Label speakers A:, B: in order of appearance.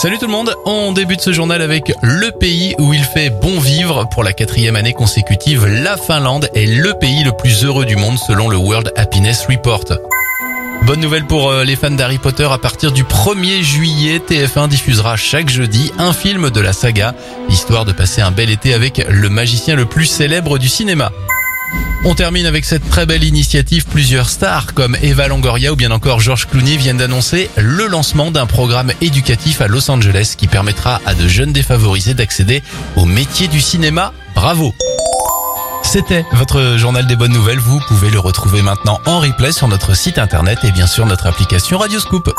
A: Salut tout le monde, on débute ce journal avec le pays où il fait bon vivre pour la quatrième année consécutive. La Finlande est le pays le plus heureux du monde selon le World Happiness Report. Bonne nouvelle pour euh, les fans d'Harry Potter, à partir du 1er juillet, TF1 diffusera chaque jeudi un film de la saga, histoire de passer un bel été avec le magicien le plus célèbre du cinéma. On termine avec cette très belle initiative. Plusieurs stars comme Eva Longoria ou bien encore George Clooney viennent d'annoncer le lancement d'un programme éducatif à Los Angeles qui permettra à de jeunes défavorisés d'accéder au métier du cinéma. Bravo c'était votre journal des bonnes nouvelles. Vous pouvez le retrouver maintenant en replay sur notre site internet et bien sûr notre application Radioscoop.